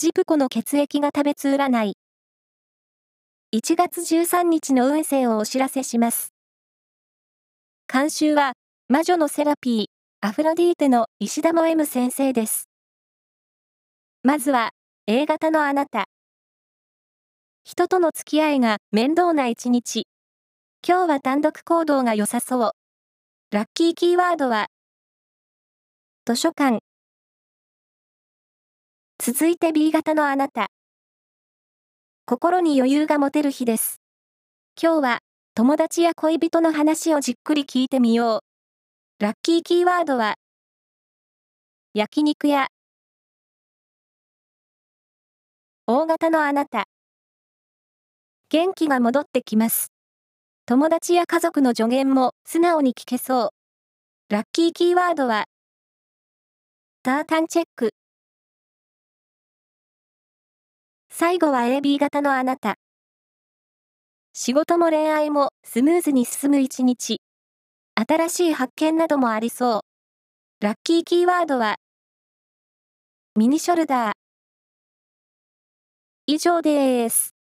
ジプコの血液が食べつ占い。1月13日の運勢をお知らせします。監修は、魔女のセラピー、アフロディーテの石田も M 先生です。まずは、A 型のあなた。人との付き合いが面倒な一日。今日は単独行動が良さそう。ラッキーキーワードは、図書館。続いて B 型のあなた。心に余裕が持てる日です。今日は友達や恋人の話をじっくり聞いてみよう。ラッキーキーワードは焼肉屋。大型のあなた。元気が戻ってきます。友達や家族の助言も素直に聞けそう。ラッキーキーワードはタータンチェック。最後は AB 型のあなた。仕事も恋愛もスムーズに進む一日。新しい発見などもありそう。ラッキーキーワードは、ミニショルダー。以上です。